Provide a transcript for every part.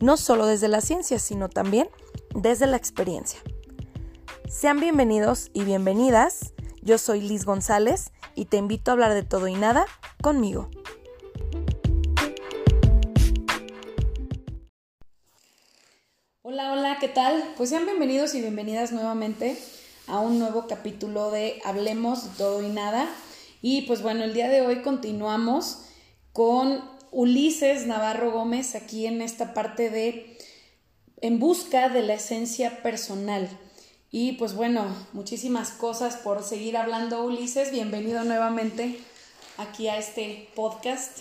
no solo desde la ciencia, sino también desde la experiencia. Sean bienvenidos y bienvenidas. Yo soy Liz González y te invito a hablar de todo y nada conmigo. Hola, hola, ¿qué tal? Pues sean bienvenidos y bienvenidas nuevamente a un nuevo capítulo de Hablemos de todo y nada. Y pues bueno, el día de hoy continuamos con Ulises Navarro Gómez aquí en esta parte de En busca de la esencia personal. Y pues bueno, muchísimas cosas por seguir hablando, Ulises. Bienvenido nuevamente aquí a este podcast.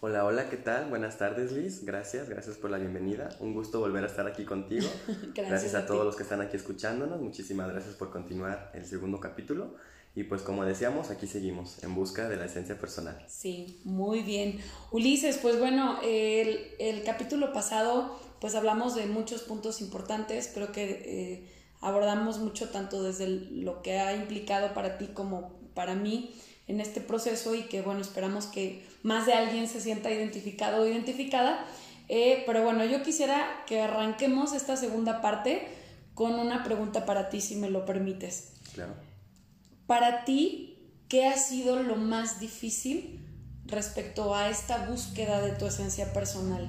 Hola, hola, ¿qué tal? Buenas tardes, Liz. Gracias, gracias por la bienvenida. Un gusto volver a estar aquí contigo. gracias, a, todos los que están aquí escuchándonos. Muchísimas gracias por continuar el segundo capítulo. Y pues como decíamos, aquí seguimos en busca de la esencia personal. Sí, muy bien. Ulises, pues bueno, el, el capítulo pasado pues hablamos de muchos puntos importantes. Creo que eh, abordamos mucho tanto desde lo que ha implicado para ti como para mí en este proceso y que bueno, esperamos que más de alguien se sienta identificado o identificada. Eh, pero bueno, yo quisiera que arranquemos esta segunda parte con una pregunta para ti, si me lo permites. Claro. Para ti, ¿qué ha sido lo más difícil respecto a esta búsqueda de tu esencia personal?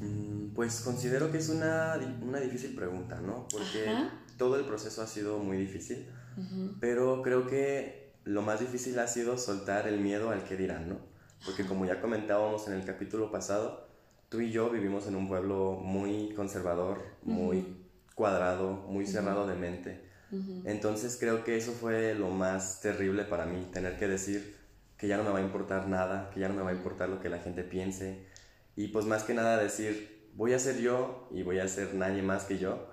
Mm, pues considero que es una, una difícil pregunta, ¿no? Porque todo el proceso ha sido muy difícil, pero creo que lo más difícil ha sido soltar el miedo al que dirán, ¿no? Porque como ya comentábamos en el capítulo pasado, tú y yo vivimos en un pueblo muy conservador, muy cuadrado, muy cerrado de mente. Entonces creo que eso fue lo más terrible para mí, tener que decir que ya no me va a importar nada, que ya no me va a importar lo que la gente piense. Y pues más que nada decir, voy a ser yo y voy a ser nadie más que yo,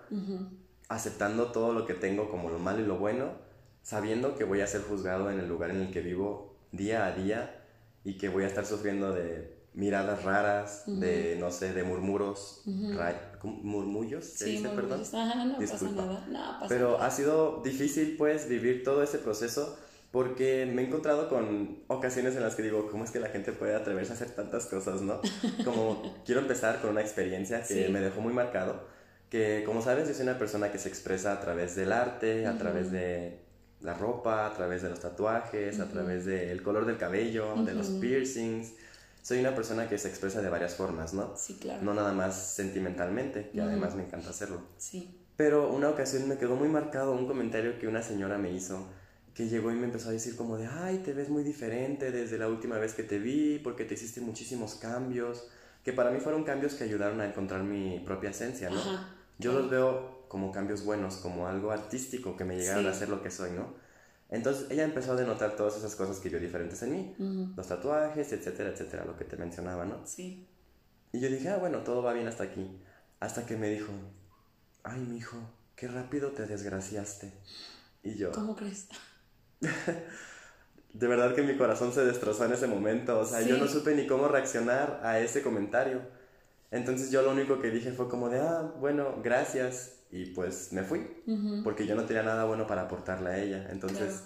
aceptando todo lo que tengo como lo malo y lo bueno sabiendo que voy a ser juzgado en el lugar en el que vivo día a día y que voy a estar sufriendo de miradas raras, de, no sé, de murmuros, murmullos, ¿se sí, dice, perdón? Ajá, no pasa nada, no, pasa Pero ha sido difícil, pues, vivir todo ese proceso porque me he encontrado con ocasiones en las que digo, ¿cómo es que la gente puede atreverse a hacer tantas cosas, no? Como quiero empezar con una experiencia que me dejó muy marcado, que como sabes, yo soy una persona que se expresa a través del arte, a través de la ropa, a través de los tatuajes, a través del color del cabello, de los piercings. Soy una persona que se expresa de varias formas, ¿no? Sí, claro. No nada más sentimentalmente, que además me encanta hacerlo. Sí. Pero una ocasión me quedó muy marcado un comentario que una señora me hizo, que llegó y me empezó a decir como de, ay, te ves muy diferente desde la última vez que te vi, porque te hiciste muchísimos cambios, que para mí fueron cambios que ayudaron a encontrar mi propia esencia, ¿no? Yo los veo como cambios buenos, como algo artístico que me llegaron a ser lo que soy, ¿no? Entonces ella empezó a denotar todas esas cosas que vio diferentes en mí, los tatuajes, etcétera, etcétera, lo que te mencionaba, ¿no? Sí. Y yo dije, ah, bueno, todo va bien hasta aquí. Hasta que me dijo, ay, mi hijo, qué rápido te desgraciaste. Y yo... ¿Cómo crees? de verdad que mi corazón se destrozó en ese momento. O sea, yo no supe ni cómo reaccionar a ese comentario. Entonces yo lo único que dije fue como de, ah, bueno, gracias y pues me fui, porque yo no tenía nada bueno para aportarle a ella. Entonces,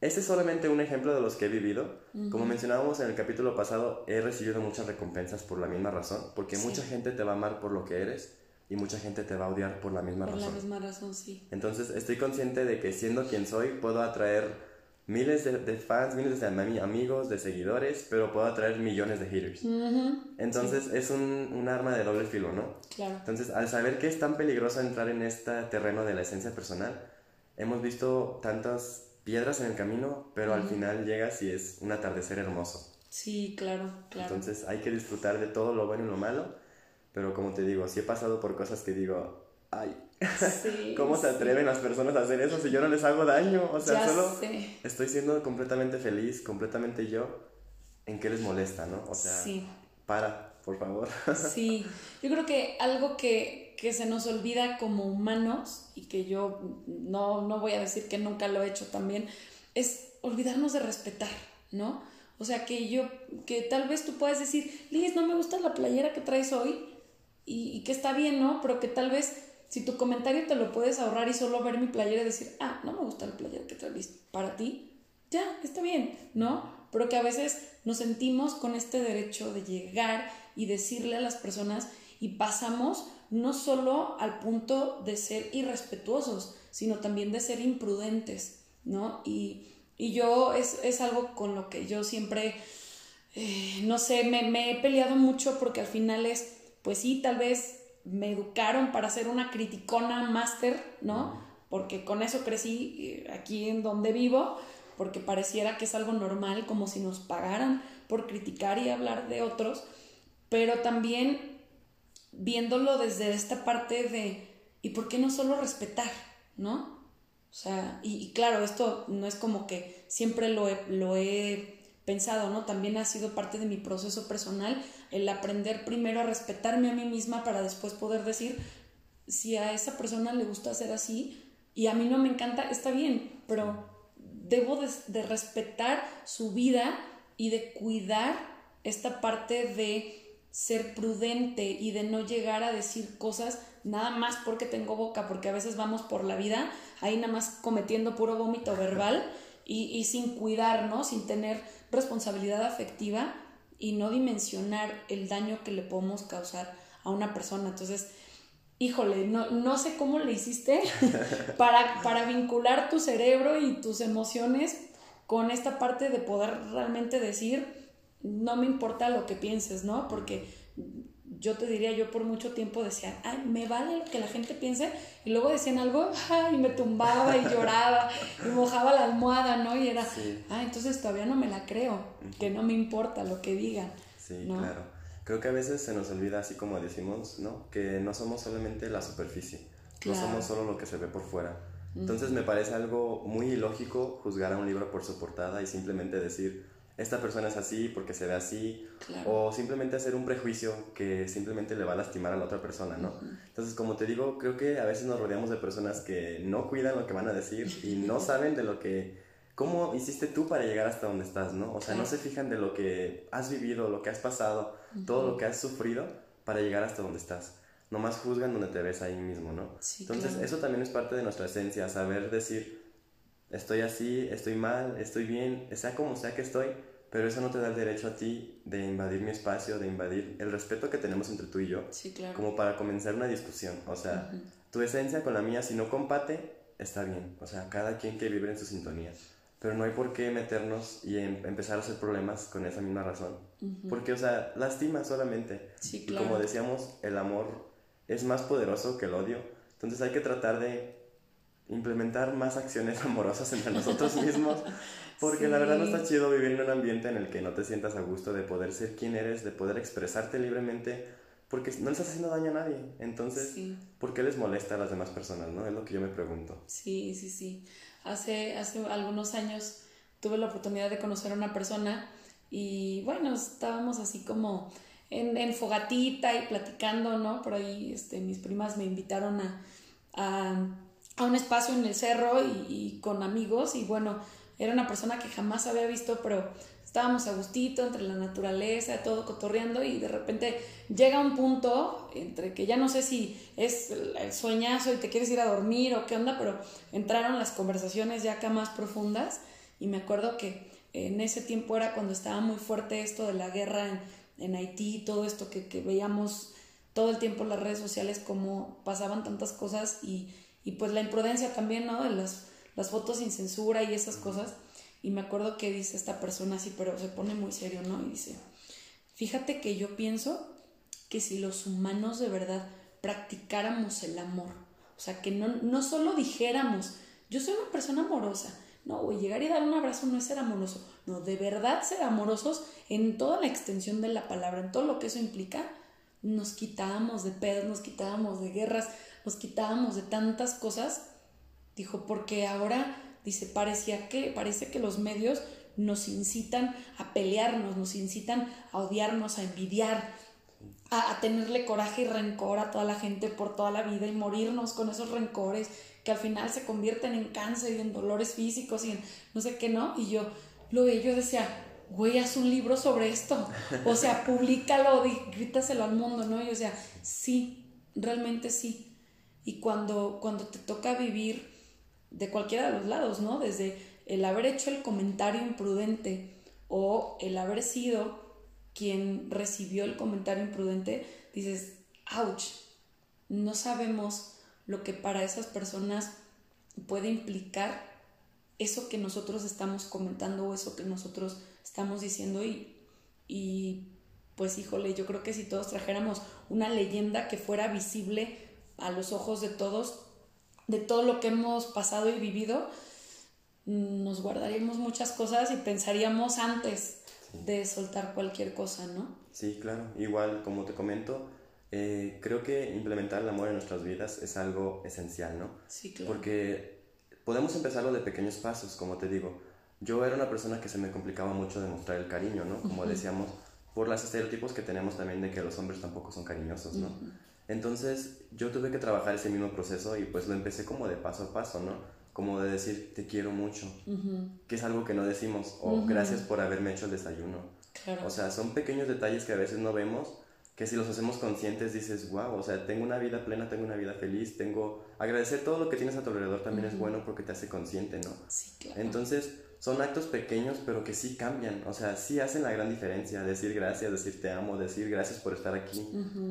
ese es solamente un ejemplo de los que he vivido. Como mencionábamos en el capítulo pasado, he recibido muchas recompensas por la misma razón, porque mucha gente te va a amar por lo que eres y mucha gente te va a odiar por la misma razón. Por la misma razón, sí. Entonces, estoy consciente de que siendo quien soy, puedo atraer miles de, fans, miles de amigos, de seguidores, pero puedo atraer millones de haters. Entonces es un, un, arma de doble filo, ¿no? Claro. Entonces, al saber que es tan peligroso entrar en este terreno de la esencia personal, hemos visto tantas piedras en el camino, pero al final llegas y es un atardecer hermoso. Sí, claro, claro. Entonces hay que disfrutar de todo lo bueno y lo malo, pero como te digo, si he pasado por cosas que digo, ay, ¿cómo se atreven las personas a hacer eso si yo no les hago daño? O sea, solo estoy siendo completamente feliz, completamente yo. ¿En qué les molesta, no? O sea, para, por favor. Sí, yo creo que algo que, que se nos olvida como humanos y que yo no, no voy a decir que nunca lo he hecho también, es olvidarnos de respetar, ¿no? O sea, que yo, que tal vez tú puedas decir, Liz, no me gusta la playera que traes hoy y, y, que está bien, ¿no? Pero que tal vez si tu comentario te lo puedes ahorrar y solo ver mi playera y decir, ah, no me gusta la playera que traes para ti, ya, está bien, ¿no? Pero que a veces nos sentimos con este derecho de llegar y decirle a las personas y pasamos no solo al punto de ser irrespetuosos, sino también de ser imprudentes, ¿no? Y, yo es, algo con lo que yo siempre, eh, no sé, me, me, he peleado mucho porque al final es, pues sí, tal vez me educaron para ser una criticona máster, ¿no? Porque con eso crecí eh, aquí en donde vivo, porque pareciera que es algo normal, como si nos pagaran por criticar y hablar de otros, pero también viéndolo desde esta parte de, ¿y por qué no solo respetar? ¿No? O sea, y, claro, esto no es como que siempre lo he, lo he pensado, ¿no? También ha sido parte de mi proceso personal el aprender primero a respetarme a mí misma para después poder decir, si a esa persona le gusta hacer así y a mí no me encanta, está bien, pero debo de, de respetar su vida y de cuidar esta parte de ser prudente y de no llegar a decir cosas nada más porque tengo boca, porque a veces vamos por la vida ahí nada más cometiendo puro vómito verbal y, sin cuidar, ¿no? Sin tener responsabilidad afectiva y no dimensionar el daño que le podemos causar a una persona. Entonces, híjole, no, no sé cómo le hiciste para, para vincular tu cerebro y tus emociones con esta parte de poder realmente decir, no me importa lo que pienses, ¿no? Porque yo te diría, yo por mucho tiempo decía, ay, me vale lo que la gente piense, y luego decían algo, ay, me tumbaba y lloraba, y mojaba la almohada, ¿no? Y era, ah, entonces todavía no me la creo, que no me importa lo que digan. Sí, claro. Creo que a veces se nos olvida, así como decimos, ¿no? Que no somos solamente la superficie, no somos solo lo que se ve por fuera. Entonces me parece algo muy ilógico juzgar a un libro por su portada y simplemente decir, esta persona es así porque se ve así, o simplemente hacer un prejuicio que simplemente le va a lastimar a la otra persona, ¿no? Entonces, como te digo, creo que a veces nos rodeamos de personas que no cuidan lo que van a decir y no saben de lo que, cómo hiciste tú para llegar hasta donde estás, ¿no? O sea, no se fijan de lo que has vivido, lo que has pasado, todo lo que has sufrido para llegar hasta donde estás. Nomás juzgan donde te ves ahí mismo, ¿no? Entonces, eso también es parte de nuestra esencia, saber decir, estoy así, estoy mal, estoy bien, sea como sea que estoy, pero eso no te da el derecho a ti de invadir mi espacio, de invadir el respeto que tenemos entre tú y yo, sí, claro. como para comenzar una discusión. O sea, tu esencia con la mía, si no compate, está bien. O sea, cada quien que vive en su sintonía. Pero no hay por qué meternos y em, empezar a hacer problemas con esa misma razón. Porque, o sea, lastima solamente. Sí, claro. Y como decíamos, el amor es más poderoso que el odio. Entonces hay que tratar de implementar más acciones amorosas entre nosotros mismos, porque la verdad no está chido vivir en un ambiente en el que no te sientas a gusto de poder ser quien eres, de poder expresarte libremente, porque no le estás haciendo daño a nadie. Entonces, ¿por qué les molesta a las demás personas? ¿no? Es lo que yo me pregunto. Sí, sí, sí. Hace, hace algunos años tuve la oportunidad de conocer a una persona y bueno, estábamos así como en, en fogatita y platicando, ¿no? Por ahí este, mis primas me invitaron a a un espacio en el cerro y, con amigos y bueno, era una persona que jamás había visto, pero estábamos a gustito entre la naturaleza, todo cotorreando y de repente llega un punto entre que ya no sé si es el sueñazo y te quieres ir a dormir o qué onda, pero entraron las conversaciones ya acá más profundas y me acuerdo que en ese tiempo era cuando estaba muy fuerte esto de la guerra en, Haití, todo esto que, que veíamos todo el tiempo en las redes sociales, como pasaban tantas cosas y y pues la imprudencia también, ¿no? De las, las fotos sin censura y esas cosas. Y me acuerdo que dice esta persona así, pero se pone muy serio, ¿no? Y dice, fíjate que yo pienso que si los humanos de verdad practicáramos el amor, o sea, que no, no solo dijéramos, yo soy una persona amorosa, no, llegar y dar un abrazo no es ser amoroso, no, de verdad ser amorosos en toda la extensión de la palabra, en todo lo que eso implica, nos quitábamos de pedos, nos quitábamos de guerras, nos quitábamos de tantas cosas, dijo, porque ahora, dice, parecía que, parece que los medios nos incitan a pelearnos, nos incitan a odiarnos, a envidiar, a, tenerle coraje y rencor a toda la gente por toda la vida y morirnos con esos rencores que al final se convierten en cáncer y en dolores físicos y en no sé qué, ¿no? Y yo lo veía, yo decía, güey, haz un libro sobre esto, o sea, públicalo, grítaselo al mundo, ¿no? Y o sea, sí, realmente sí. Y cuando, cuando te toca vivir de cualquiera de los lados, ¿no? Desde el haber hecho el comentario imprudente o el haber sido quien recibió el comentario imprudente, dices, ouch, no sabemos lo que para esas personas puede implicar eso que nosotros estamos comentando o eso que nosotros estamos diciendo y, y pues híjole, yo creo que si todos trajéramos una leyenda que fuera visible a los ojos de todos, de todo lo que hemos pasado y vivido, nos guardaríamos muchas cosas y pensaríamos antes de soltar cualquier cosa, ¿no? Sí, claro. Igual, como te comento, eh, creo que implementar el amor en nuestras vidas es algo esencial, ¿no? Sí, claro. Porque podemos empezarlo de pequeños pasos, como te digo. Yo era una persona que se me complicaba mucho demostrar el cariño, ¿no? Como decíamos, por los estereotipos que tenemos también de que los hombres tampoco son cariñosos, ¿no? Entonces yo tuve que trabajar ese mismo proceso y pues lo empecé como de paso a paso, ¿no? Como de decir, te quiero mucho, que es algo que no decimos, o gracias por haberme hecho el desayuno. O sea, son pequeños detalles que a veces no vemos, que si los hacemos conscientes dices, wow, o sea, tengo una vida plena, tengo una vida feliz, tengo... Agradecer todo lo que tienes a tu alrededor también es bueno porque te hace consciente, ¿no? Sí, claro. Entonces, son actos pequeños, pero que sí cambian, o sea, sí hacen la gran diferencia, decir gracias, decir te amo, decir gracias por estar aquí,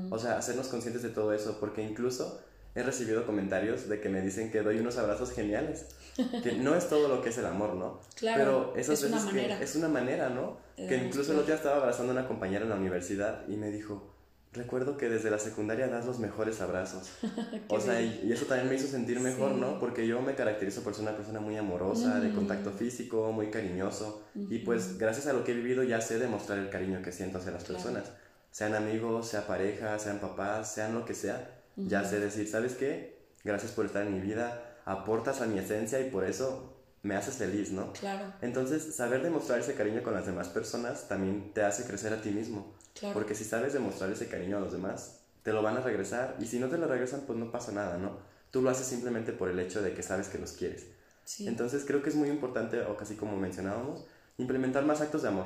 o sea, hacernos conscientes de todo eso, porque incluso he recibido comentarios de que me dicen que doy unos abrazos geniales, que no es todo lo que es el amor, ¿no? Claro, pero esas es veces una manera. que es una manera, ¿no? que incluso el otro día estaba abrazando a una compañera en la universidad y me dijo, recuerdo que desde la secundaria das los mejores abrazos. o sea, y, eso también me hizo sentir mejor, ¿no? Porque yo me caracterizo por ser una persona muy amorosa, de contacto físico, muy cariñoso. Y pues gracias a lo que he vivido ya sé demostrar el cariño que siento hacia las personas. Sean amigos, sea pareja, sean papás, sean lo que sea. Ya sé decir, ¿sabes qué? Gracias por estar en mi vida, aportas a mi esencia y por eso me haces feliz, ¿no? Claro. Entonces, saber demostrar ese cariño con las demás personas también te hace crecer a ti mismo. Porque si sabes demostrar ese cariño a los demás, te lo van a regresar. Y si no te lo regresan, pues no pasa nada, ¿no? Tú lo haces simplemente por el hecho de que sabes que los quieres. Entonces creo que es muy importante, o casi como mencionábamos, implementar más actos de amor.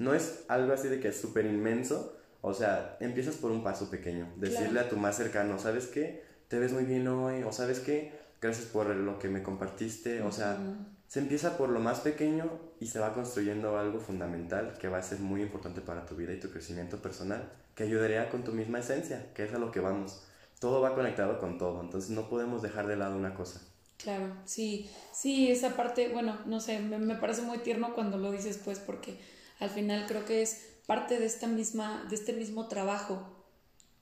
No es algo así de que es súper inmenso. O sea, empiezas por un paso pequeño. Decirle a tu más cercano, ¿sabes qué? Te ves muy bien hoy. O ¿sabes qué? Gracias por lo que me compartiste. O sea, se empieza por lo más pequeño y se va construyendo algo fundamental que va a ser muy importante para tu vida y tu crecimiento personal, que ayudaría con tu misma esencia, que es a lo que vamos. Todo va conectado con todo, entonces no podemos dejar de lado una cosa. Claro, sí, sí, esa parte, bueno, no sé, me, me parece muy tierno cuando lo dices, pues, porque al final creo que es parte de esta misma, de este mismo trabajo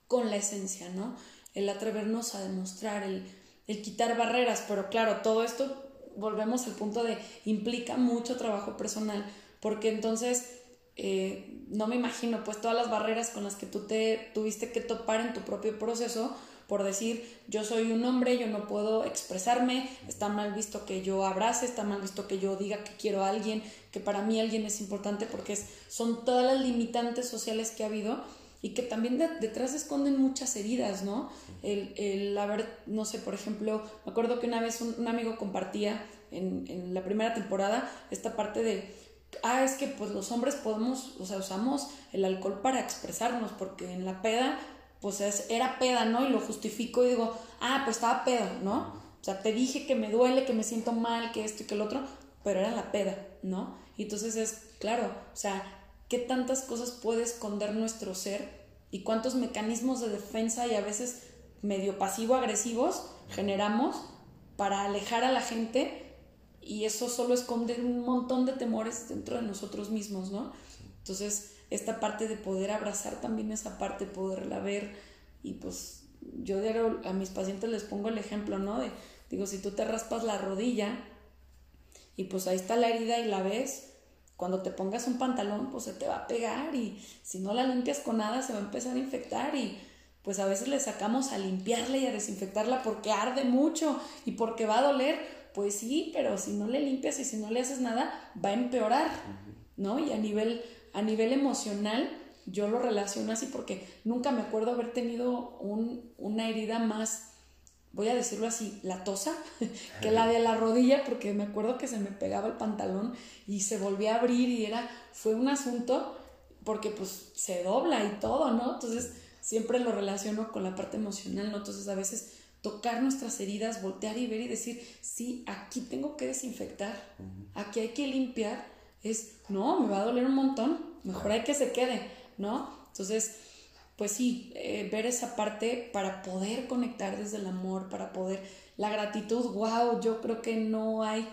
con la esencia, ¿no? El atrevernos a demostrar, el, el quitar barreras, pero claro, todo esto volvemos al punto de implica mucho trabajo personal, porque entonces eh, no me imagino pues todas las barreras con las que tú te tuviste que topar en tu propio proceso por decir yo soy un hombre, yo no puedo expresarme, está mal visto que yo abrace, está mal visto que yo diga que quiero a alguien, que para mí alguien es importante porque son todas las limitantes sociales que ha habido y que también detrás esconden muchas heridas, ¿no? El, el, haber, no sé, por ejemplo, me acuerdo que una vez un, amigo compartía en, en, la primera temporada esta parte de, ah, es que pues los hombres podemos, o sea, usamos el alcohol para expresarnos, porque en la peda, pues es, era peda, ¿no? Y lo justifico y digo, ah, pues estaba pedo, ¿no? O sea, te dije que me duele, que me siento mal, que esto y que el otro, pero era la peda, ¿no? Y entonces es, claro, o sea, qué tantas cosas puede esconder nuestro ser y cuántos mecanismos de defensa y a veces medio pasivo-agresivos generamos para alejar a la gente y eso solo esconde un montón de temores dentro de nosotros mismos, ¿no? Entonces, esta parte de poder abrazar también esa parte, poderla ver y pues yo a mis pacientes les pongo el ejemplo, ¿no? De, digo, si tú te raspas la rodilla y pues ahí está la herida y la ves, cuando te pongas un pantalón, pues se te va a pegar y si no la limpias con nada, se va a empezar a infectar y pues a veces le sacamos a limpiarla y a desinfectarla porque arde mucho y porque va a doler, pues sí, pero si no le limpias y si no le haces nada, va a empeorar, ¿no? Y a nivel, a nivel emocional, yo lo relaciono así porque nunca me acuerdo haber tenido un, una herida más, voy a decirlo así, latosa, que la de la rodilla, porque me acuerdo que se me pegaba el pantalón y se volvía a abrir y era, fue un asunto porque pues se dobla y todo, ¿no? Entonces siempre lo relaciono con la parte emocional, ¿no? Entonces a veces tocar nuestras heridas, voltear y ver y decir, sí, aquí tengo que desinfectar, aquí hay que limpiar, es, no, me va a doler un montón, mejor hay que se quede, ¿no? Entonces, pues sí, eh, ver esa parte para poder conectar desde el amor, para poder, la gratitud, wow, yo creo que no hay,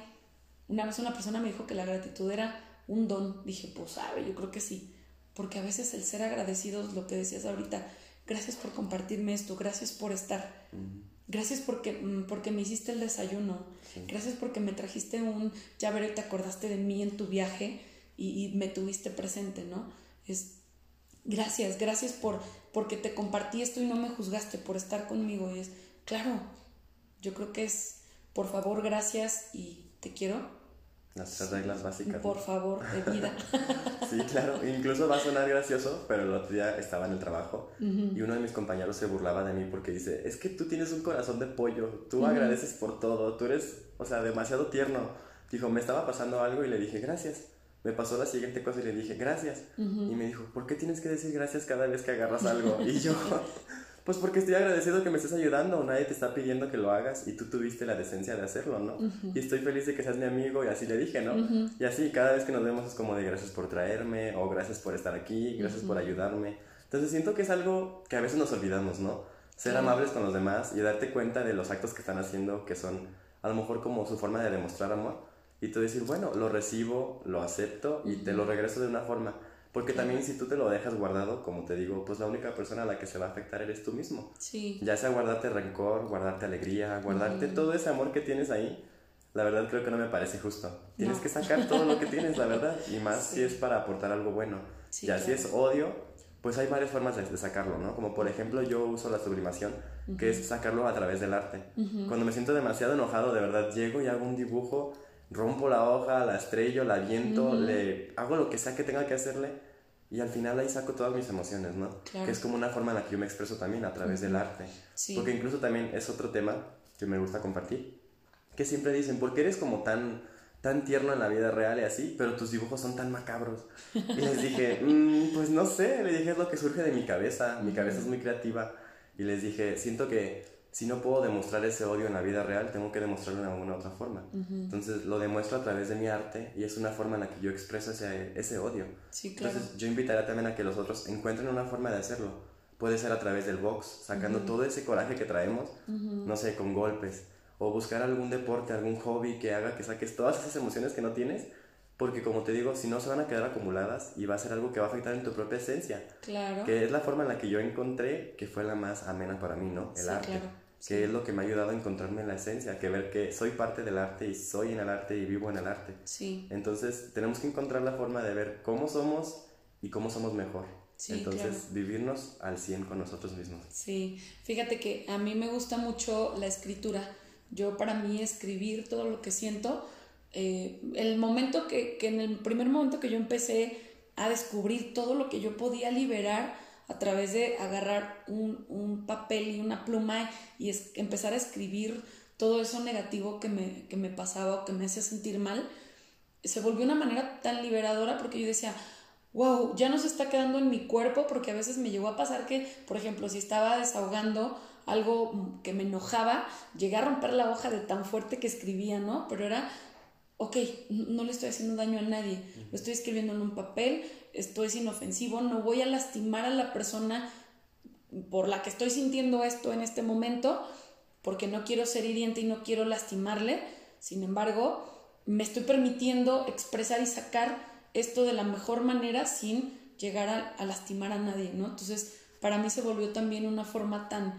una vez una persona me dijo que la gratitud era un don, dije, pues sabe, yo creo que sí, porque a veces el ser agradecidos, lo que decías ahorita, gracias por compartirme esto, gracias por estar, gracias porque, mm, porque me hiciste el desayuno, gracias porque me trajiste un llavero y te acordaste de mí en tu viaje y, y me tuviste presente, ¿no? Es gracias, gracias por porque te compartí esto y no me juzgaste por estar conmigo. Y es, claro, yo creo que es, por favor, gracias y te quiero. Las tres reglas básicas. Por favor, de vida. sí, claro. Incluso va a sonar gracioso, pero el otro día estaba en el trabajo y uno de mis compañeros se burlaba de mí porque dice, es que tú tienes un corazón de pollo, tú agradeces por todo, tú eres, o sea, demasiado tierno. Dijo, me estaba pasando algo y le dije, gracias me pasó la siguiente cosa y le dije gracias. Y me dijo, ¿por qué tienes que decir gracias cada vez que agarras algo? y yo, pues porque estoy agradecido que me estés ayudando, nadie te está pidiendo que lo hagas y tú tuviste la decencia de hacerlo, ¿no? Y estoy feliz de que seas mi amigo y así le dije, ¿no? Y así cada vez que nos vemos es como de gracias por traerme o gracias por estar aquí, gracias por ayudarme. Entonces siento que es algo que a veces nos olvidamos, ¿no? Ser amables con los demás y darte cuenta de los actos que están haciendo que son a lo mejor como su forma de demostrar amor y tú decir, bueno, lo recibo, lo acepto y te lo regreso de una forma. Porque también si tú te lo dejas guardado, como te digo, pues la única persona a la que se va a afectar eres tú mismo. Sí. Ya sea guardarte rencor, guardarte alegría, guardarte todo ese amor que tienes ahí, la verdad creo que no me parece justo. Tienes que sacar todo lo que tienes, la verdad, y más si es para aportar algo bueno. ya si es odio, pues hay varias formas de, sacarlo, ¿no? Como por ejemplo yo uso la sublimación, que es sacarlo a través del arte. Cuando me siento demasiado enojado, de verdad, llego y hago un dibujo rompo la hoja, la estrello, la viento, le hago lo que sea que tenga que hacerle y al final ahí saco todas mis emociones, ¿no? Que es como una forma en la que yo me expreso también a través del arte. Porque incluso también es otro tema que me gusta compartir, que siempre dicen, ¿por qué eres como tan tan tierno en la vida real y así, pero tus dibujos son tan macabros. Y les dije, mm, pues no sé, le dije, es lo que surge de mi cabeza, mi cabeza es muy creativa. Y les dije, siento que si no puedo demostrar ese odio en la vida real, tengo que demostrarlo de alguna otra forma. Entonces lo demuestro a través de mi arte y es una forma en la que yo expreso ese, ese odio. Sí, claro. Entonces yo invitaría también a que los otros encuentren una forma de hacerlo. Puede ser a través del box, sacando todo ese coraje que traemos, no sé, con golpes. O buscar algún deporte, algún hobby que haga que saques todas esas emociones que no tienes. Porque como te digo, si no se van a quedar acumuladas y va a ser algo que va a afectar en tu propia esencia. Claro. Que es la forma en la que yo encontré que fue la más amena para mí, ¿no? El arte. Claro que es lo que me ha ayudado a encontrarme en la esencia, que ver que soy parte del arte y soy en el arte y vivo en el arte. Sí. Entonces tenemos que encontrar la forma de ver cómo somos y cómo somos mejor. Sí, Entonces vivirnos al 100 con nosotros mismos. Sí, fíjate que a mí me gusta mucho la escritura. Yo para mí escribir todo lo que siento, eh, el momento que, que en el primer momento que yo empecé a descubrir todo lo que yo podía liberar, a través de agarrar un, papel y una pluma y empezar a escribir todo eso negativo que me, que me pasaba o que me hacía sentir mal, se volvió una manera tan liberadora porque yo decía, wow, ya no se está quedando en mi cuerpo porque a veces me llegó a pasar que, por ejemplo, si estaba desahogando algo que me enojaba, llegué a romper la hoja de tan fuerte que escribía, ¿no? Pero era, ok, no le estoy haciendo daño a nadie, lo estoy escribiendo en un papel, esto es inofensivo, no voy a lastimar a la persona por la que estoy sintiendo esto en este momento, porque no quiero ser hiriente y no quiero lastimarle. Sin embargo, me estoy permitiendo expresar y sacar esto de la mejor manera sin llegar a, lastimar a nadie, ¿no? Entonces, para mí se volvió también una forma tan,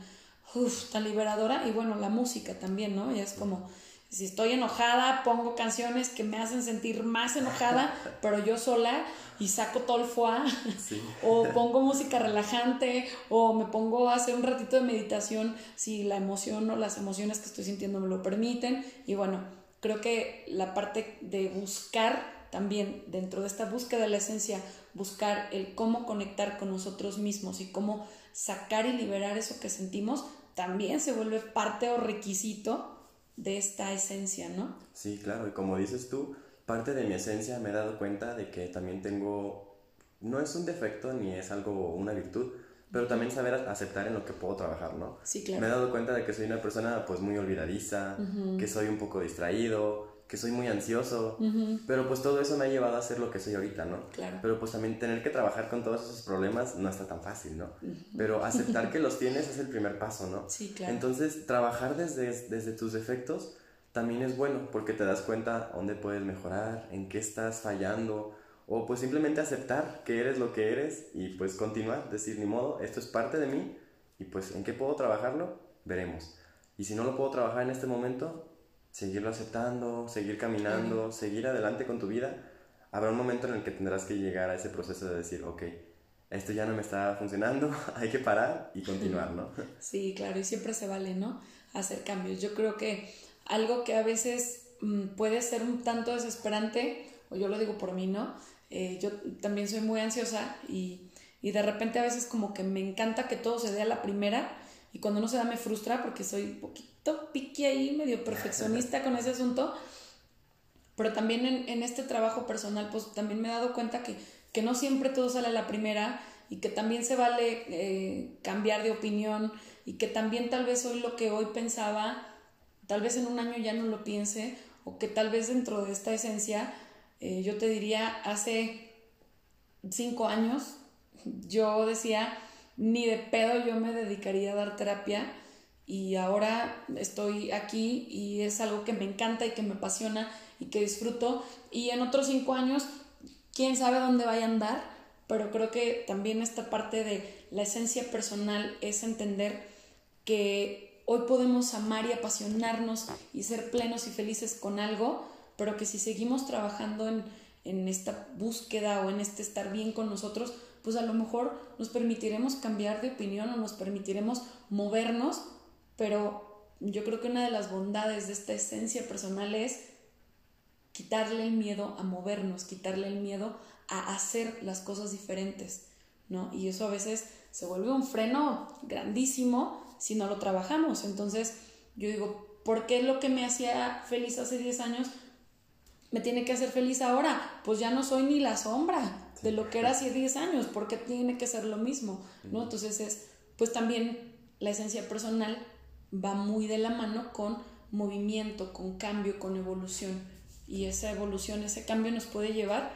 tan liberadora y bueno, la música también, ¿no? Ya es como si estoy enojada, pongo canciones que me hacen sentir más enojada, pero yo sola y saco todo el foie. o pongo música relajante, o me pongo a hacer un ratito de meditación si la emoción o las emociones que estoy sintiendo me lo permiten. Y bueno, creo que la parte de buscar también dentro de esta búsqueda de la esencia, buscar el cómo conectar con nosotros mismos y cómo sacar y liberar eso que sentimos, también se vuelve parte o requisito de esta esencia, ¿no? Sí, claro, y como dices tú, parte de mi esencia me he dado cuenta de que también tengo, no es un defecto ni es algo, una virtud, pero también saber aceptar en lo que puedo trabajar, ¿no? Sí, claro. Me he dado cuenta de que soy una persona pues muy olvidadiza, que soy un poco distraído, que soy muy ansioso, pero pues todo eso me ha llevado a ser lo que soy ahorita, ¿no? Claro. Pero pues también tener que trabajar con todos esos problemas no está tan fácil, ¿no? Pero aceptar que los tienes es el primer paso, ¿no? Sí, claro. Entonces, trabajar desde, desde tus defectos también es bueno porque te das cuenta dónde puedes mejorar, en qué estás fallando, o pues simplemente aceptar que eres lo que eres y pues continuar, decir, ni modo, esto es parte de mí y pues en qué puedo trabajarlo, veremos. Y si no lo puedo trabajar en este momento, seguirlo aceptando, seguir caminando, seguir adelante con tu vida. Habrá un momento en el que tendrás que llegar a ese proceso de decir, ok, esto ya no me está funcionando, hay que parar y continuar, ¿no? Sí, claro, y siempre se vale, ¿no? Hacer cambios. Yo creo que algo que a veces mm, puede ser un tanto desesperante, o yo lo digo por mí, ¿no? Eh, yo también soy muy ansiosa y, y, de repente a veces como que me encanta que todo se dé a la primera y cuando no se da me frustra porque soy un poquito piqui ahí, medio perfeccionista con ese asunto. Pero también en, en, este trabajo personal, pues también me he dado cuenta que, que, no siempre todo sale a la primera y que también se vale eh, cambiar de opinión y que también tal vez hoy lo que hoy pensaba tal vez en un año ya no lo piense o que tal vez dentro de esta esencia, eh, yo te diría, hace cinco años yo decía, ni de pedo yo me dedicaría a dar terapia y ahora estoy aquí y es algo que me encanta y que me apasiona y que disfruto. Y en otros cinco años, quién sabe dónde vaya a andar, pero creo que también esta parte de la esencia personal es entender que hoy podemos amar y apasionarnos y ser plenos y felices con algo, pero que si seguimos trabajando en, en esta búsqueda o en este estar bien con nosotros, pues a lo mejor nos permitiremos cambiar de opinión o nos permitiremos movernos, pero yo creo que una de las bondades de esta esencia personal es quitarle el miedo a movernos, quitarle el miedo a hacer las cosas diferentes, ¿no? Y eso a veces se vuelve un freno grandísimo si no lo trabajamos. Entonces, yo digo, ¿por qué lo que me hacía feliz hace 10 años me tiene que hacer feliz ahora? Pues ya no soy ni la sombra de lo que era hace 10 años, ¿por qué tiene que ser lo mismo? ¿No? Entonces es, pues también la esencia personal va muy de la mano con movimiento, con cambio, con evolución. Y esa evolución, ese cambio nos puede llevar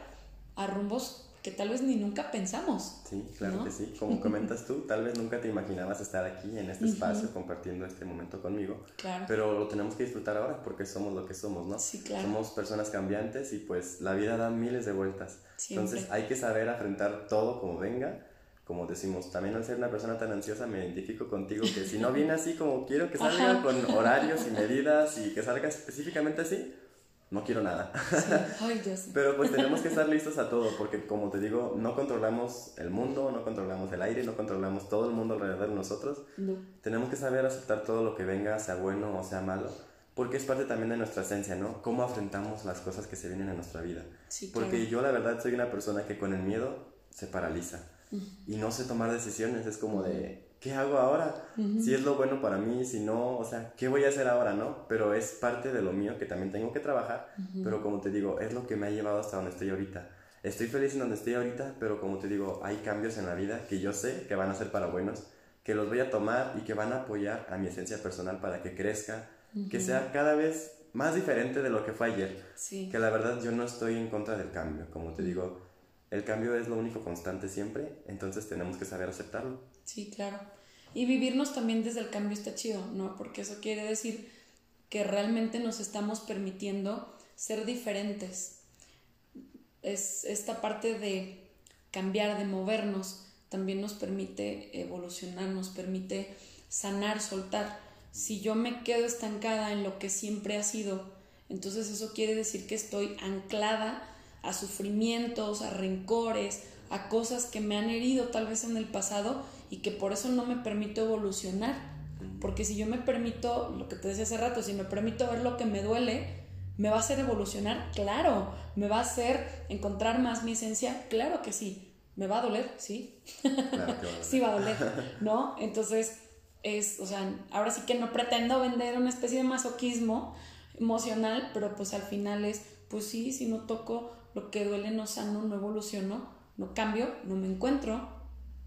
a rumbos que tal vez ni nunca pensamos. Sí, claro que sí. Como comentas tú, tal vez nunca te imaginabas estar aquí en este espacio compartiendo este momento conmigo. Claro. Pero lo tenemos que disfrutar ahora porque somos lo que somos, ¿no? Sí, claro. Somos personas cambiantes y pues la vida da miles de vueltas. Entonces hay que saber afrontar todo como venga. Como decimos, también al ser una persona tan ansiosa me identifico contigo que si no viene así como quiero que salga con horarios y medidas y que salga específicamente así, no quiero nada. Ay, Dios. Pero pues tenemos que estar listos a todo, porque como te digo, no controlamos el mundo, no controlamos el aire, no controlamos todo el mundo alrededor de nosotros. No. Tenemos que saber aceptar todo lo que venga, sea bueno o sea malo, porque es parte también de nuestra esencia, ¿no? Cómo afrontamos las cosas que se vienen a nuestra vida. Sí, porque yo la verdad soy una persona que con el miedo se paraliza y no sé tomar decisiones, es como de ¿qué hago ahora? Si es lo bueno para mí, si no, o sea, ¿qué voy a hacer ahora, no? Pero es parte de lo mío que también tengo que trabajar, pero como te digo, es lo que me ha llevado hasta donde estoy ahorita. Estoy feliz en donde estoy ahorita, pero como te digo, hay cambios en la vida que yo sé que van a ser para buenos, que los voy a tomar y que van a apoyar a mi esencia personal para que crezca, que sea cada vez más diferente de lo que fue ayer. Sí. Que la verdad yo no estoy en contra del cambio, como te digo, el cambio es lo único constante siempre, entonces tenemos que saber aceptarlo. Sí, claro. Y vivirnos también desde el cambio está chido, ¿no? Porque eso quiere decir que realmente nos estamos permitiendo ser diferentes. Es esta parte de cambiar, de movernos, también nos permite evolucionar, nos permite sanar, soltar. Si yo me quedo estancada en lo que siempre ha sido, entonces eso quiere decir que estoy anclada a sufrimientos, a rencores, a cosas que me han herido tal vez en el pasado y que por eso no me permito evolucionar. Porque si yo me permito, lo que te decía hace rato, si me permito ver lo que me duele, ¿Me va a hacer evolucionar? Claro. ¿Me va a hacer encontrar más mi esencia? Claro que sí. ¿Me va a doler? Sí. Claro sí va a doler, ¿no? Entonces, es, o sea, ahora sí que no pretendo vender una especie de masoquismo emocional, pero pues al final es, pues sí, si no toco lo que duele, no sano, no evoluciono, no cambio, no me encuentro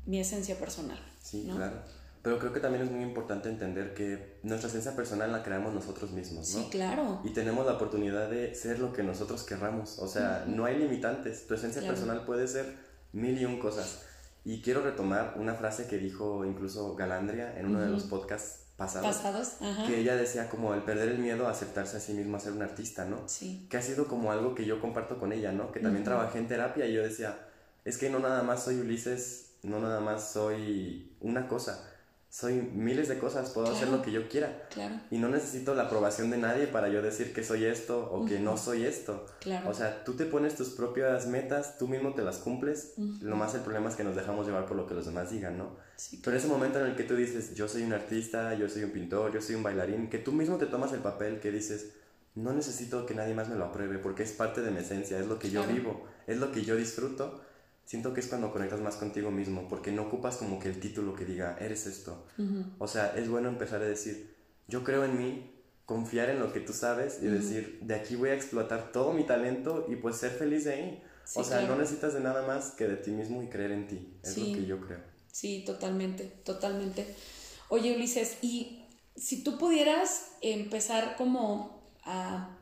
mi esencia personal. Sí, claro. Pero creo que también es muy importante entender que nuestra esencia personal la creamos nosotros mismos, ¿no? Sí, claro. Y tenemos la oportunidad de ser lo que nosotros querramos. O sea, no hay limitantes. Tu esencia personal puede ser mil y un cosas. Y quiero retomar una frase que dijo incluso Galandria en uno de los podcasts pasados. Pasados, Ajá. Que ella decía como el perder el miedo a aceptarse a sí mismo a ser un artista, ¿no? Sí. Que ha sido como algo que yo comparto con ella, ¿no? Que también trabajé en terapia y yo decía, es que no nada más soy Ulises, no nada más soy una cosa soy miles de cosas, puedo hacer lo que yo quiera. Claro. Y no necesito la aprobación de nadie para yo decir que soy esto o que no soy esto. Claro. O sea, tú te pones tus propias metas, tú mismo te las cumples. Lo más el problema es que nos dejamos llevar por lo que los demás digan, ¿no? Sí, Pero ese momento en el que tú dices, yo soy un artista, yo soy un pintor, yo soy un bailarín, que tú mismo te tomas el papel, que dices, no necesito que nadie más me lo apruebe porque es parte de mi esencia, es lo que yo vivo, es lo que yo disfruto siento que es cuando conectas más contigo mismo, porque no ocupas como que el título que diga, eres esto. O sea, es bueno empezar a decir, yo creo en mí, confiar en lo que tú sabes y decir, de aquí voy a explotar todo mi talento y pues ser feliz de ahí. o sea, no necesitas de nada más que de ti mismo y creer en ti, es lo que yo creo. Sí, totalmente, totalmente. Oye, Ulises, y si tú pudieras empezar como a,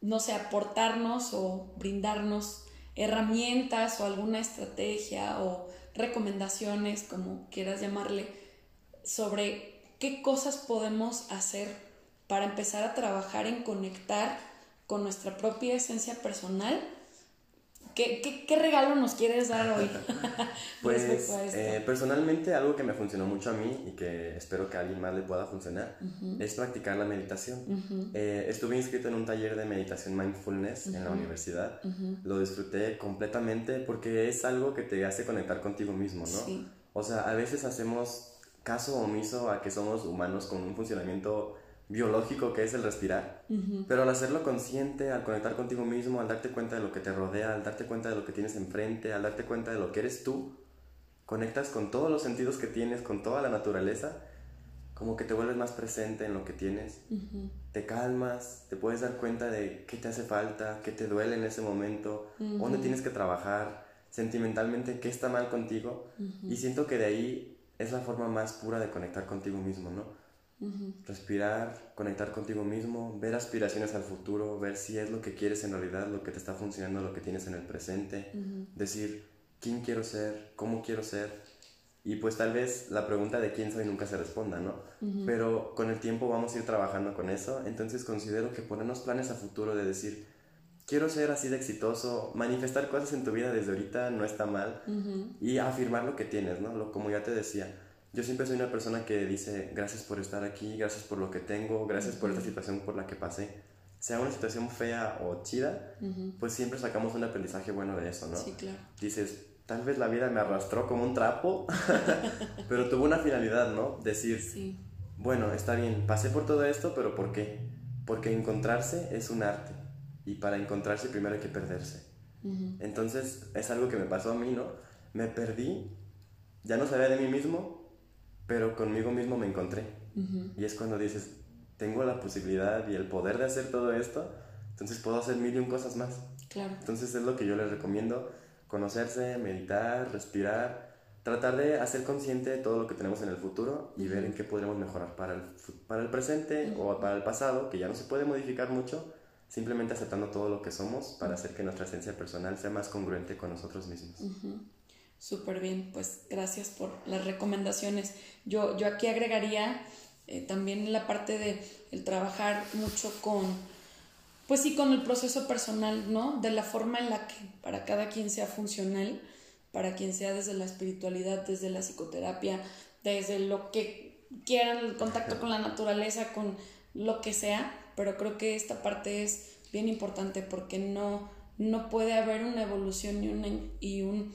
no sé, aportarnos o brindarnos herramientas o alguna estrategia o recomendaciones, como quieras llamarle, sobre qué cosas podemos hacer para empezar a trabajar en conectar con nuestra propia esencia personal ¿Qué, qué, regalo nos quieres dar hoy? pues eh, personalmente algo que me funcionó mucho a mí y que espero que a alguien más le pueda funcionar es practicar la meditación. Eh, estuve inscrito en un taller de meditación mindfulness en la universidad. Lo disfruté completamente porque es algo que te hace conectar contigo mismo, ¿no? O sea, a veces hacemos caso omiso a que somos humanos con un funcionamiento biológico que es el respirar, pero al hacerlo consciente, al conectar contigo mismo, al darte cuenta de lo que te rodea, al darte cuenta de lo que tienes enfrente, al darte cuenta de lo que eres tú, conectas con todos los sentidos que tienes, con toda la naturaleza, como que te vuelves más presente en lo que tienes, te calmas, te puedes dar cuenta de qué te hace falta, qué te duele en ese momento, dónde tienes que trabajar, sentimentalmente qué está mal contigo, y siento que de ahí es la forma más pura de conectar contigo mismo, ¿no? Respirar, conectar contigo mismo, ver aspiraciones al futuro, ver si es lo que quieres en realidad, lo que te está funcionando, lo que tienes en el presente, decir quién quiero ser, cómo quiero ser. Y pues tal vez la pregunta de quién soy nunca se responda, ¿no? Pero con el tiempo vamos a ir trabajando con eso, entonces considero que ponernos planes a futuro de decir, quiero ser así de exitoso, manifestar cosas en tu vida desde ahorita no está mal y afirmar lo que tienes, ¿no? Lo, como ya te decía, yo siempre soy una persona que dice gracias por estar aquí, gracias por lo que tengo, gracias por esta situación por la que pasé. Sea una situación fea o chida, pues siempre sacamos un aprendizaje bueno de eso, ¿no? Sí, claro. Dices, tal vez la vida me arrastró como un trapo, pero tuvo una finalidad, ¿no? Decir, sí. bueno, está bien, pasé por todo esto, pero ¿por qué? Porque encontrarse es un arte y para encontrarse primero hay que perderse. Entonces es algo que me pasó a mí, ¿no? Me perdí, ya no sabía de mí mismo, pero conmigo mismo me encontré. Y es cuando dices, tengo la posibilidad y el poder de hacer todo esto, entonces puedo hacer mil y un cosas más. Claro. Entonces es lo que yo les recomiendo, conocerse, meditar, respirar, tratar de hacer consciente de todo lo que tenemos en el futuro y ver en qué podremos mejorar para el, para el presente o para el pasado, que ya no se puede modificar mucho, simplemente aceptando todo lo que somos para hacer que nuestra esencia personal sea más congruente con nosotros mismos. Súper bien, pues gracias por las recomendaciones. Yo, yo aquí agregaría eh, también la parte de el trabajar mucho con, pues sí, con el proceso personal, ¿no? De la forma en la que para cada quien sea funcional, para quien sea desde la espiritualidad, desde la psicoterapia, desde lo que quieran, el contacto con la naturaleza, con lo que sea, pero creo que esta parte es bien importante porque no, no puede haber una evolución y, una, y un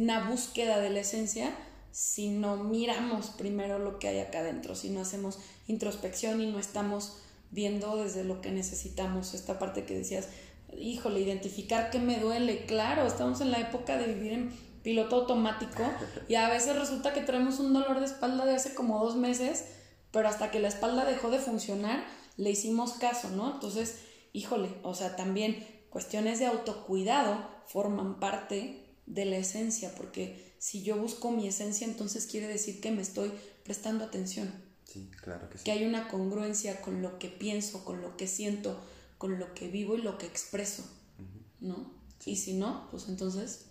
una búsqueda de la esencia si no miramos primero lo que hay acá adentro, si no hacemos introspección y no estamos viendo desde lo que necesitamos, esta parte que decías, híjole, identificar qué me duele, claro, estamos en la época de vivir en piloto automático y a veces resulta que traemos un dolor de espalda de hace como dos meses, pero hasta que la espalda dejó de funcionar, le hicimos caso, ¿no? Entonces, híjole, o sea, también cuestiones de autocuidado forman parte de la esencia, porque si yo busco mi esencia, entonces quiere decir que me estoy prestando atención. Sí, claro que sí. Que hay una congruencia con lo que pienso, con lo que siento, con lo que vivo y lo que expreso, ¿no? Y si no, pues entonces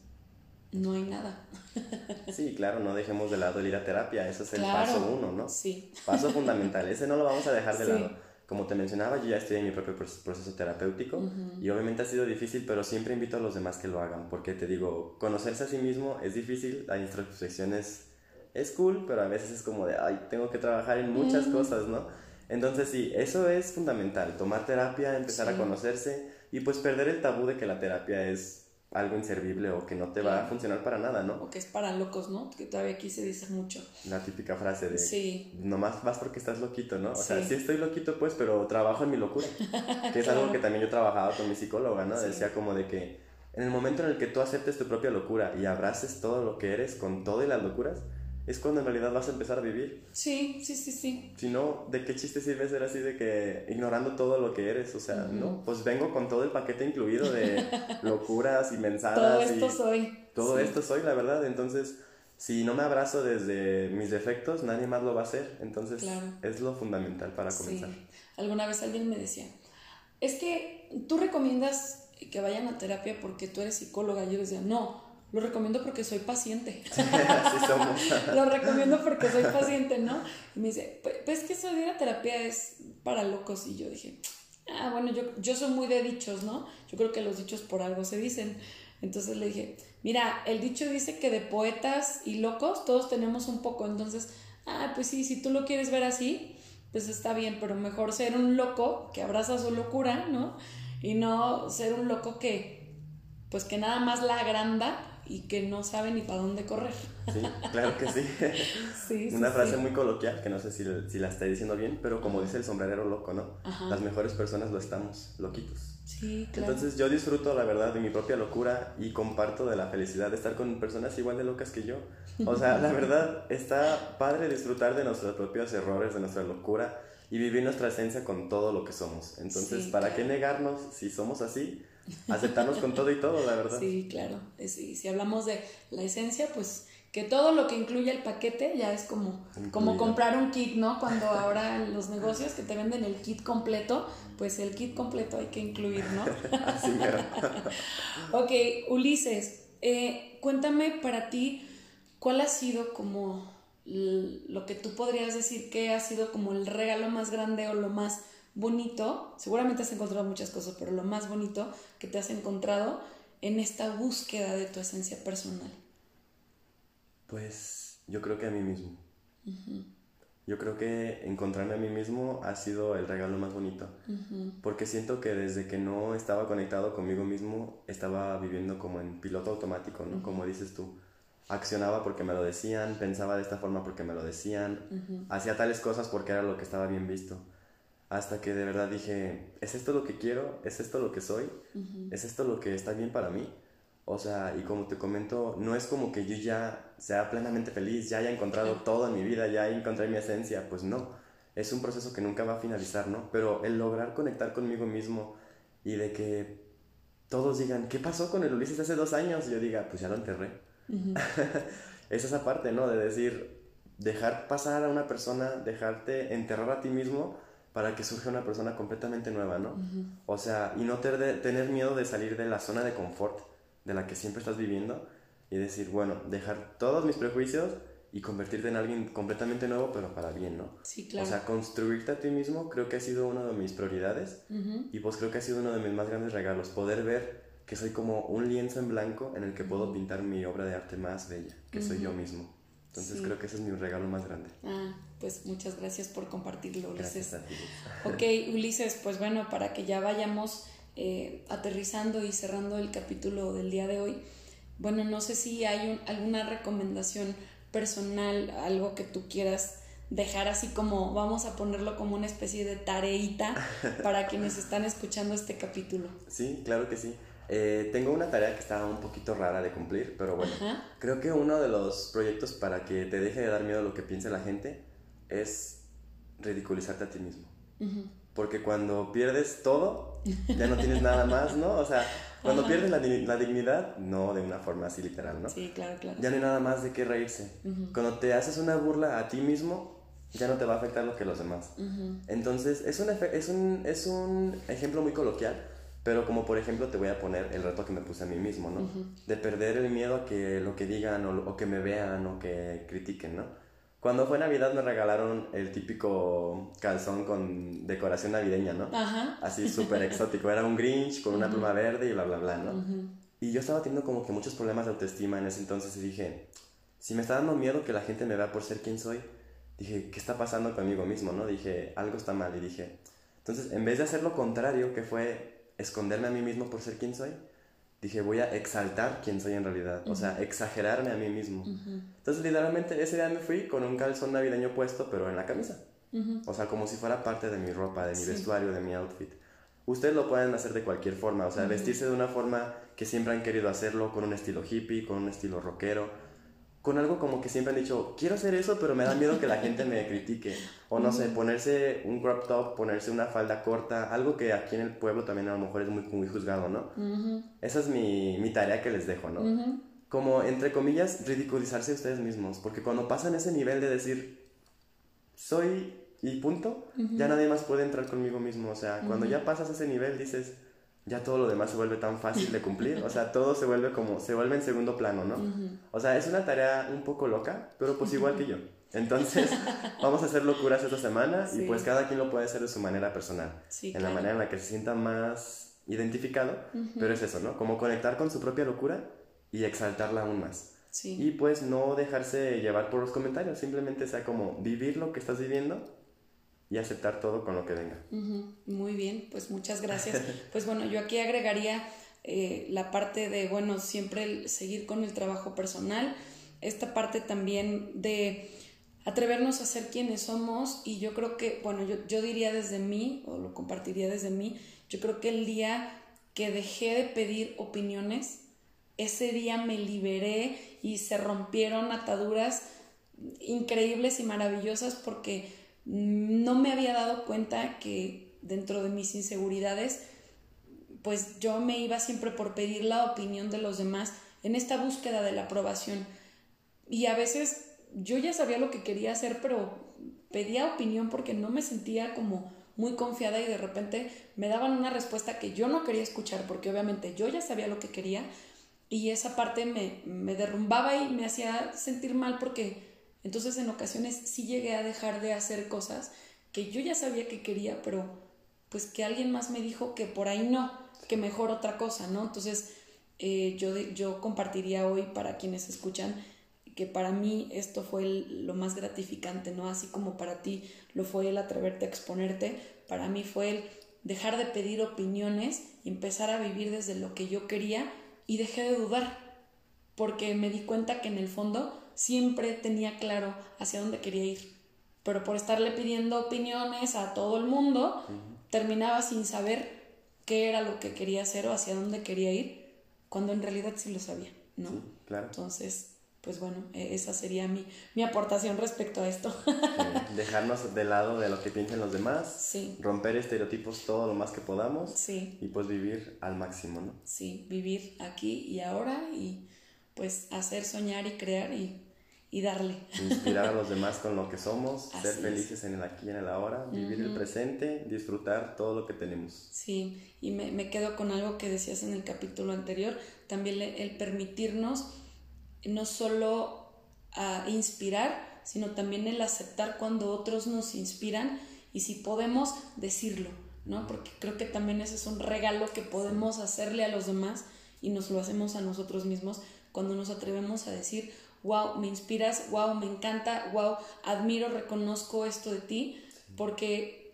no hay nada. Sí, claro, no dejemos de lado el ir a terapia, ese es el paso uno, ¿no? Sí. Paso fundamental, ese no lo vamos a dejar de lado. Como te mencionaba, yo ya estoy en mi propio proceso terapéutico y obviamente ha sido difícil, pero siempre invito a los demás que lo hagan, porque te digo, conocerse a sí mismo es difícil, la introspección es, es cool, pero a veces es como de, ay, tengo que trabajar en muchas cosas, ¿no? Entonces sí, eso es fundamental, tomar terapia, empezar a conocerse y pues perder el tabú de que la terapia es algo inservible o que no te va a funcionar para nada, ¿no? O que es para locos, ¿no? Que todavía aquí se dice mucho. La típica frase de sí. nomás vas porque estás loquito, ¿no? O sea, sí estoy loquito pues, pero trabajo en mi locura. Que es algo que también yo trabajaba con mi psicóloga, ¿no? Decía como de que en el momento en el que tú aceptes tu propia locura y abraces todo lo que eres con todo y las locuras, es cuando en realidad vas a empezar a vivir. Sí, sí, sí, sí. Si no, ¿de qué chiste sirve ser así de que ignorando todo lo que eres? O sea, no, pues vengo con todo el paquete incluido de locuras y mensajes. todo esto soy. Todo esto soy, la verdad. Entonces, si no me abrazo desde mis defectos, nadie más lo va a hacer. Entonces, es lo fundamental para comenzar. Sí. Alguna vez alguien me decía, es que tú recomiendas que vayan a terapia porque tú eres psicóloga. Yo decía, no, lo recomiendo porque soy paciente. Así somos. lo recomiendo porque soy paciente, ¿no? Y me dice, pues, pues que eso de la terapia es para locos. Y yo dije, ah, bueno, yo, yo soy muy de dichos, ¿no? Yo creo que los dichos por algo se dicen. Entonces le dije, mira, el dicho dice que de poetas y locos todos tenemos un poco. Entonces, ah, pues sí, si tú lo quieres ver así, pues está bien, pero mejor ser un loco que abraza su locura, ¿no? Y no ser un loco que, pues que nada más la agranda y que no sabe ni para dónde correr. Sí, claro que sí. sí Una frase muy coloquial, que no sé si, si, la estoy diciendo bien, pero como dice el sombrerero loco, ¿no? Las mejores personas lo estamos, loquitos. Sí, claro. Entonces yo disfruto, la verdad, de mi propia locura y comparto de la felicidad de estar con personas igual de locas que yo. O sea, la verdad, está padre disfrutar de nuestros propios errores, de nuestra locura y vivir nuestra esencia con todo lo que somos. Entonces, ¿para qué negarnos si somos así? aceptarnos con todo y todo, la verdad. Sí, claro. Si, si hablamos de la esencia, pues que todo lo que incluye el paquete ya es como, como comprar un kit, ¿no? Cuando ahora en los negocios que te venden el kit completo, pues el kit completo hay que incluir, ¿no? Así mero. ok, Ulises, eh, cuéntame para ti, ¿cuál ha sido como lo que tú podrías decir que ha sido como el regalo más grande o lo más bonito, seguramente has encontrado muchas cosas, pero lo más bonito que te has encontrado en esta búsqueda de tu esencia personal? Pues yo creo que a mí mismo. Yo creo que encontrarme a mí mismo ha sido el regalo más bonito, porque siento que desde que no estaba conectado conmigo mismo, estaba viviendo como en piloto automático, ¿no? Como dices tú, accionaba porque me lo decían, pensaba de esta forma porque me lo decían, hacía tales cosas porque era lo que estaba bien visto hasta que de verdad dije, ¿es esto lo que quiero? ¿Es esto lo que soy? ¿Es esto lo que está bien para mí? O sea, y como te comento, no es como que yo ya sea plenamente feliz, ya haya encontrado todo en mi vida, ya encontré mi esencia, pues no. Es un proceso que nunca va a finalizar, ¿no? Pero el lograr conectar conmigo mismo y de que todos digan, ¿qué pasó con el Ulises hace dos años? Y yo diga, pues ya lo enterré. es esa parte, ¿no? De decir, dejar pasar a una persona, dejarte enterrar a ti mismo para que surja una persona completamente nueva, ¿no? O sea, y no tener miedo de salir de la zona de confort de la que siempre estás viviendo y decir, bueno, dejar todos mis prejuicios y convertirte en alguien completamente nuevo, pero para bien, ¿no? Sí, claro. O sea, construirte a ti mismo creo que ha sido uno de mis prioridades y pues creo que ha sido uno de mis más grandes regalos, poder ver que soy como un lienzo en blanco en el que puedo pintar mi obra de arte más bella, que soy yo mismo. Entonces creo que ese es mi regalo más grande. Ah, pues muchas gracias por compartirlo, Ulises. Ok, Ulises, pues bueno, para que ya vayamos eh, aterrizando y cerrando el capítulo del día de hoy, bueno, no sé si hay alguna recomendación personal, algo que tú quieras dejar así como, vamos a ponerlo como una especie de tareita para quienes están escuchando este capítulo. Sí, claro que sí. Eh, tengo una tarea que está un poquito rara de cumplir, pero bueno, creo que uno de los proyectos para que te deje de dar miedo lo que piense la gente es ridiculizarte a ti mismo. Porque cuando pierdes todo, ya no tienes nada más, ¿no? O sea, cuando pierdes la, la, dignidad, no de una forma así literal, ¿no? Sí, claro, claro. Ya no hay nada más de qué reírse. Cuando te haces una burla a ti mismo, ya no te va a afectar lo que los demás. Entonces, es un, es, un, es un ejemplo muy coloquial, pero como por ejemplo te voy a poner el reto que me puse a mí mismo, ¿no? De perder el miedo a que lo que digan o, o que me vean o que critiquen, ¿no? Cuando fue Navidad me regalaron el típico calzón con decoración navideña, ¿no? Ajá. Así súper exótico. Era un Grinch con una pluma verde y bla, bla, bla, ¿no? Y yo estaba teniendo como que muchos problemas de autoestima en ese entonces y dije, si me está dando miedo que la gente me vea por ser quien soy, dije, ¿qué está pasando conmigo mismo, no? Dije, algo está mal y dije, entonces en vez de hacer lo contrario, que fue esconderme a mí mismo por ser quien soy, dije, voy a exaltar quién soy en realidad, o sea, exagerarme a mí mismo. Entonces, literalmente, ese día me fui con un calzón navideño puesto, pero en la camisa. O sea, como si fuera parte de mi ropa, de mi vestuario, de mi outfit. Ustedes lo pueden hacer de cualquier forma, o sea, vestirse de una forma que siempre han querido hacerlo, con un estilo hippie, con un estilo rockero, con algo como que siempre han dicho, quiero hacer eso, pero me da miedo que la gente me critique. O no sé, ponerse un crop top, ponerse una falda corta, algo que aquí en el pueblo también a lo mejor es muy, muy juzgado, ¿no? Esa es mi, mi, tarea que les dejo, ¿no? Como, entre comillas, ridiculizarse ustedes mismos, porque cuando pasan ese nivel de decir, soy y punto, ya nadie más puede entrar conmigo mismo. O sea, cuando ya pasas ese nivel dices, ya todo lo demás se vuelve tan fácil de cumplir, o sea, todo se vuelve como, se vuelve en segundo plano, ¿no? O sea, es una tarea un poco loca, pero pues igual que yo. Entonces, vamos a hacer locuras esta semana y pues cada quien lo puede hacer de su manera personal, en la manera en la que se sienta más identificado, pero es eso, ¿no? Como conectar con su propia locura y exaltarla aún más. Y pues no dejarse llevar por los comentarios, simplemente sea como vivir lo que estás viviendo y aceptar todo con lo que venga. Muy bien, pues muchas gracias. pues bueno, yo aquí agregaría eh, la parte de, bueno, siempre seguir con el trabajo personal, esta parte también de atrevernos a ser quienes somos y yo creo que, bueno, yo, yo diría desde mí, o lo compartiría desde mí, yo creo que el día que dejé de pedir opiniones, ese día me liberé y se rompieron ataduras increíbles y maravillosas porque no me había dado cuenta que dentro de mis inseguridades, pues yo me iba siempre por pedir la opinión de los demás en esta búsqueda de la aprobación. Y a veces yo ya sabía lo que quería hacer, pero pedía opinión porque no me sentía como muy confiada y de repente me daban una respuesta que yo no quería escuchar porque obviamente yo ya sabía lo que quería y esa parte me, me derrumbaba y me hacía sentir mal porque entonces en ocasiones sí llegué a dejar de hacer cosas que yo ya sabía que quería, pero pues que alguien más me dijo que por ahí no, que mejor otra cosa, ¿no? Entonces eh, yo, yo compartiría hoy para quienes escuchan que para mí esto fue lo más gratificante, ¿no? Así como para ti lo fue el atreverte a exponerte, para mí fue el dejar de pedir opiniones y empezar a vivir desde lo que yo quería y dejé de dudar, porque me di cuenta que en el fondo siempre tenía claro hacia dónde quería ir. Pero por estarle pidiendo opiniones a todo el mundo, terminaba sin saber qué era lo que quería hacer o hacia dónde quería ir, cuando en realidad sí lo sabía, ¿no? claro. Entonces, pues bueno, e-, esa sería mi, mi aportación respecto a esto. dejarnos de lado de lo que piensen los demás, sí. romper estereotipos todo lo más que podamos sí. y pues vivir al máximo, ¿no? Sí, vivir aquí y ahora y pues hacer, soñar y crear y y darle. Inspirar a los demás con lo que somos, ser felices en el aquí y en el ahora, vivir el presente, disfrutar todo lo que tenemos. Sí, y me, me, quedo con algo que decías en el capítulo anterior, también el permitirnos no solo a inspirar, sino también el aceptar cuando otros nos inspiran y si podemos decirlo, ¿no? Porque creo que también ese es un regalo que podemos hacerle a los demás y nos lo hacemos a nosotros mismos cuando nos atrevemos a decir, wow, me inspiras, wow, me encanta, wow, admiro, reconozco esto de ti, porque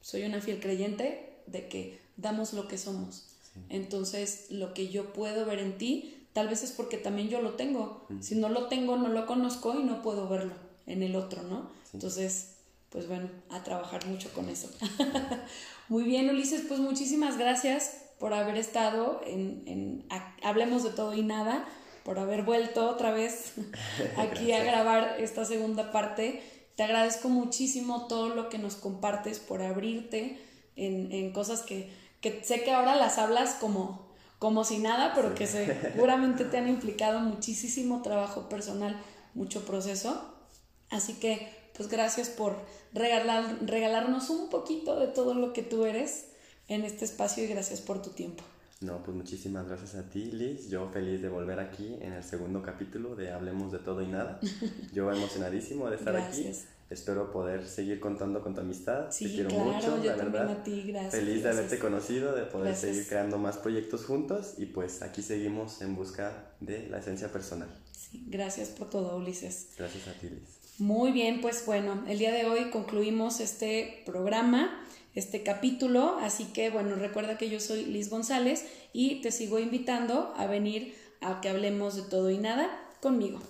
soy una fiel creyente de que damos lo que somos. Entonces, lo que yo puedo ver en ti, tal vez es porque también yo lo tengo. Si no lo tengo, no lo conozco y no puedo verlo. en el otro, ¿no? Entonces, pues bueno, a trabajar mucho con eso. Muy bien, Ulises, pues muchísimas gracias por haber estado en, en Hablemos de todo y nada, por haber vuelto otra vez aquí a grabar esta segunda parte. Te agradezco muchísimo todo lo que nos compartes por abrirte en, en cosas que, que, sé que ahora las hablas como, como si nada, pero que seguramente te han implicado muchísimo trabajo personal, mucho proceso. Así que, pues gracias por regalar, regalarnos un poquito de todo lo que tú eres en este espacio y gracias por tu tiempo. No, pues muchísimas gracias a ti, Liz. Yo feliz de volver aquí en el segundo capítulo de Hablemos de todo y nada. Yo emocionadísimo de estar aquí. Espero poder seguir contando con tu amistad. Sí, Te quiero mucho, la verdad. A ti, gracias, feliz de haberte conocido, de poder seguir creando más proyectos juntos y pues aquí seguimos en busca de la esencia personal. Sí, gracias por todo, Ulises. Gracias a ti, Liz. Muy bien, pues bueno, el día de hoy concluimos este programa este capítulo. Así que bueno, recuerda que yo soy Liz González y te sigo invitando a venir a que hablemos de todo y nada conmigo.